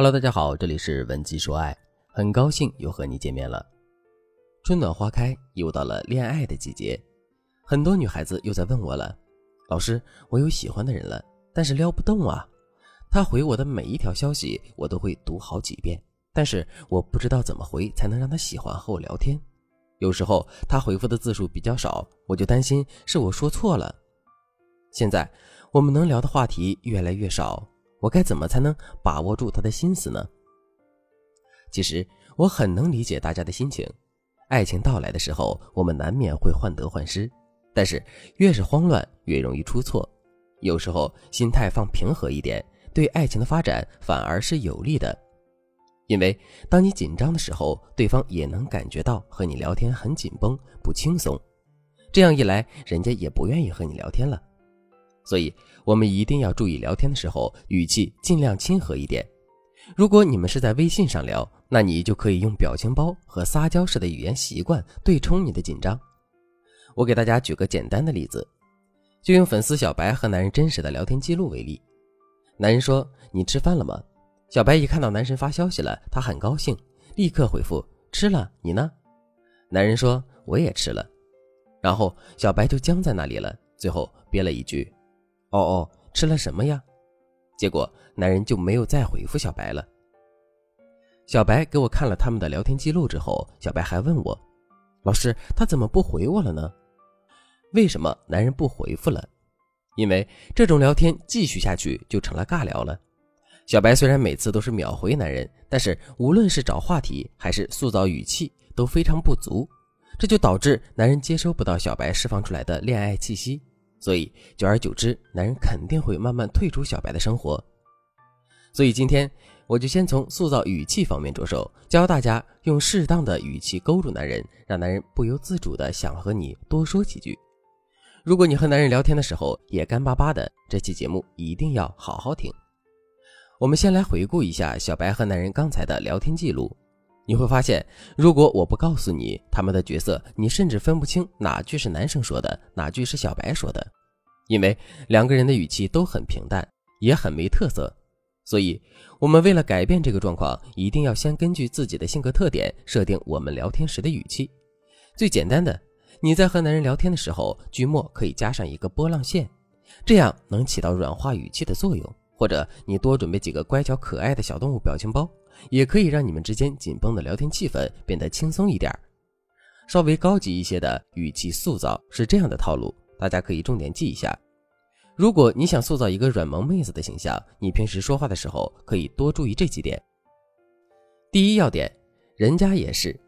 Hello，大家好，这里是文姬说爱，很高兴又和你见面了。春暖花开，又到了恋爱的季节，很多女孩子又在问我了：“老师，我有喜欢的人了，但是撩不动啊。他回我的每一条消息，我都会读好几遍，但是我不知道怎么回才能让他喜欢和我聊天。有时候他回复的字数比较少，我就担心是我说错了。现在我们能聊的话题越来越少。”我该怎么才能把握住他的心思呢？其实我很能理解大家的心情。爱情到来的时候，我们难免会患得患失，但是越是慌乱，越容易出错。有时候心态放平和一点，对爱情的发展反而是有利的。因为当你紧张的时候，对方也能感觉到和你聊天很紧绷、不轻松。这样一来，人家也不愿意和你聊天了。所以，我们一定要注意聊天的时候语气尽量亲和一点。如果你们是在微信上聊，那你就可以用表情包和撒娇式的语言习惯对冲你的紧张。我给大家举个简单的例子，就用粉丝小白和男人真实的聊天记录为例。男人说：“你吃饭了吗？”小白一看到男神发消息了，他很高兴，立刻回复：“吃了，你呢？”男人说：“我也吃了。”然后小白就僵在那里了，最后憋了一句。哦哦，吃了什么呀？结果男人就没有再回复小白了。小白给我看了他们的聊天记录之后，小白还问我：“老师，他怎么不回我了呢？”为什么男人不回复了？因为这种聊天继续下去就成了尬聊了。小白虽然每次都是秒回男人，但是无论是找话题还是塑造语气都非常不足，这就导致男人接收不到小白释放出来的恋爱气息。所以，久而久之，男人肯定会慢慢退出小白的生活。所以今天我就先从塑造语气方面着手，教大家用适当的语气勾住男人，让男人不由自主的想和你多说几句。如果你和男人聊天的时候也干巴巴的，这期节目一定要好好听。我们先来回顾一下小白和男人刚才的聊天记录。你会发现，如果我不告诉你他们的角色，你甚至分不清哪句是男生说的，哪句是小白说的，因为两个人的语气都很平淡，也很没特色。所以，我们为了改变这个状况，一定要先根据自己的性格特点设定我们聊天时的语气。最简单的，你在和男人聊天的时候，句末可以加上一个波浪线，这样能起到软化语气的作用。或者你多准备几个乖巧可爱的小动物表情包。也可以让你们之间紧绷的聊天气氛变得轻松一点稍微高级一些的语气塑造是这样的套路，大家可以重点记一下。如果你想塑造一个软萌妹子的形象，你平时说话的时候可以多注意这几点。第一要点，人家也是，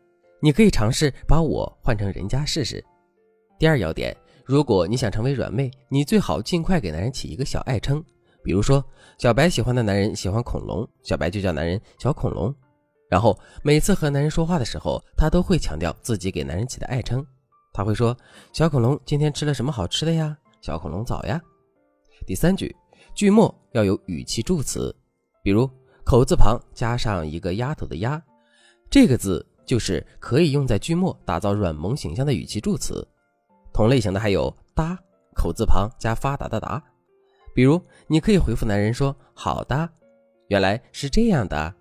你可以尝试把我换成人家试试。第二要点，如果你想成为软妹，你最好尽快给男人起一个小爱称。比如说，小白喜欢的男人喜欢恐龙，小白就叫男人小恐龙。然后每次和男人说话的时候，他都会强调自己给男人起的爱称。他会说：“小恐龙今天吃了什么好吃的呀？”“小恐龙早呀。”第三句句末要有语气助词，比如口字旁加上一个丫头的丫，这个字就是可以用在句末打造软萌形象的语气助词。同类型的还有哒，口字旁加发达的达。比如，你可以回复男人说：“好的，原来是这样的。”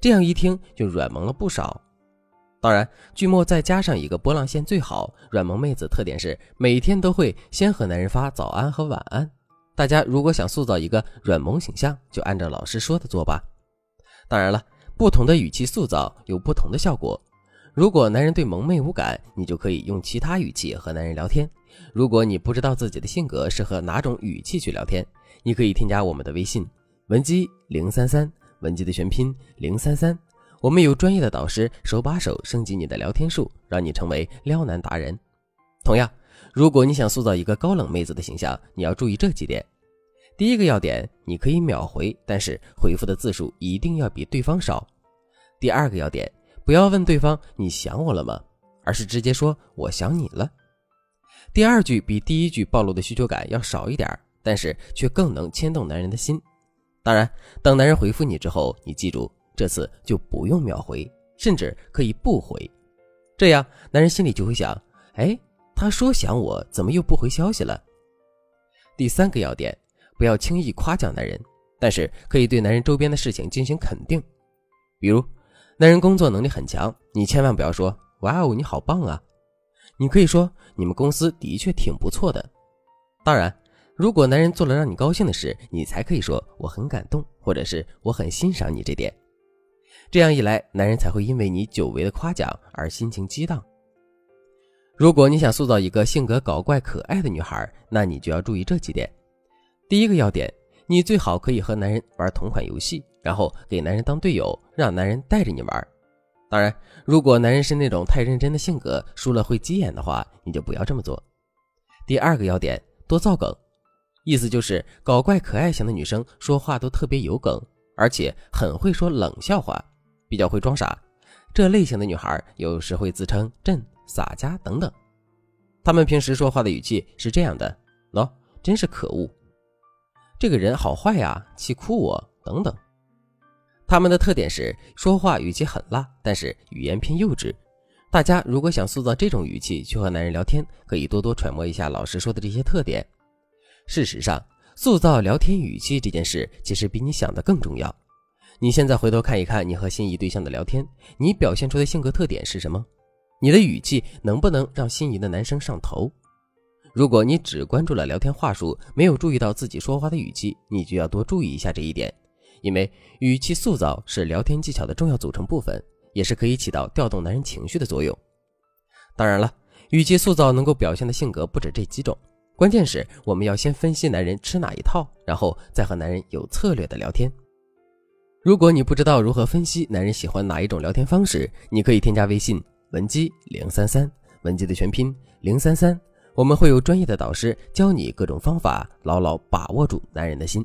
这样一听就软萌了不少。当然，句末再加上一个波浪线最好。软萌妹子特点是每天都会先和男人发早安和晚安。大家如果想塑造一个软萌形象，就按照老师说的做吧。当然了，不同的语气塑造有不同的效果。如果男人对萌妹无感，你就可以用其他语气和男人聊天。如果你不知道自己的性格适合哪种语气去聊天，你可以添加我们的微信文姬零三三，文姬的全拼零三三。我们有专业的导师手把手升级你的聊天术，让你成为撩男达人。同样，如果你想塑造一个高冷妹子的形象，你要注意这几点。第一个要点，你可以秒回，但是回复的字数一定要比对方少。第二个要点，不要问对方你想我了吗，而是直接说我想你了。第二句比第一句暴露的需求感要少一点，但是却更能牵动男人的心。当然，等男人回复你之后，你记住这次就不用秒回，甚至可以不回，这样男人心里就会想：哎，他说想我，怎么又不回消息了？第三个要点，不要轻易夸奖男人，但是可以对男人周边的事情进行肯定，比如，男人工作能力很强，你千万不要说“哇哦，你好棒啊”，你可以说“你们公司的确挺不错的”。当然，如果男人做了让你高兴的事，你才可以说“我很感动”或者是“我很欣赏你这点”。这样一来，男人才会因为你久违的夸奖而心情激荡。如果你想塑造一个性格搞怪可爱的女孩，那你就要注意这几点。第一个要点，你最好可以和男人玩同款游戏，然后给男人当队友，让男人带着你玩。当然，如果男人是那种太认真的性格，输了会急眼的话，你就不要这么做。第二个要点，多造梗，意思就是搞怪可爱型的女生说话都特别有梗，而且很会说冷笑话，比较会装傻。这类型的女孩有时会自称朕。洒家等等，他们平时说话的语气是这样的：喏，真是可恶，这个人好坏呀，气哭我等等。他们的特点是说话语气很辣，但是语言偏幼稚。大家如果想塑造这种语气去和男人聊天，可以多多揣摩一下老师说的这些特点。事实上，塑造聊天语气这件事其实比你想的更重要。你现在回头看一看你和心仪对象的聊天，你表现出的性格特点是什么？你的语气能不能让心仪的男生上头？如果你只关注了聊天话术，没有注意到自己说话的语气，你就要多注意一下这一点，因为语气塑造是聊天技巧的重要组成部分，也是可以起到调动男人情绪的作用。当然了，语气塑造能够表现的性格不止这几种，关键是我们要先分析男人吃哪一套，然后再和男人有策略的聊天。如果你不知道如何分析男人喜欢哪一种聊天方式，你可以添加微信。文姬零三三，文姬的全拼零三三，我们会有专业的导师教你各种方法，牢牢把握住男人的心。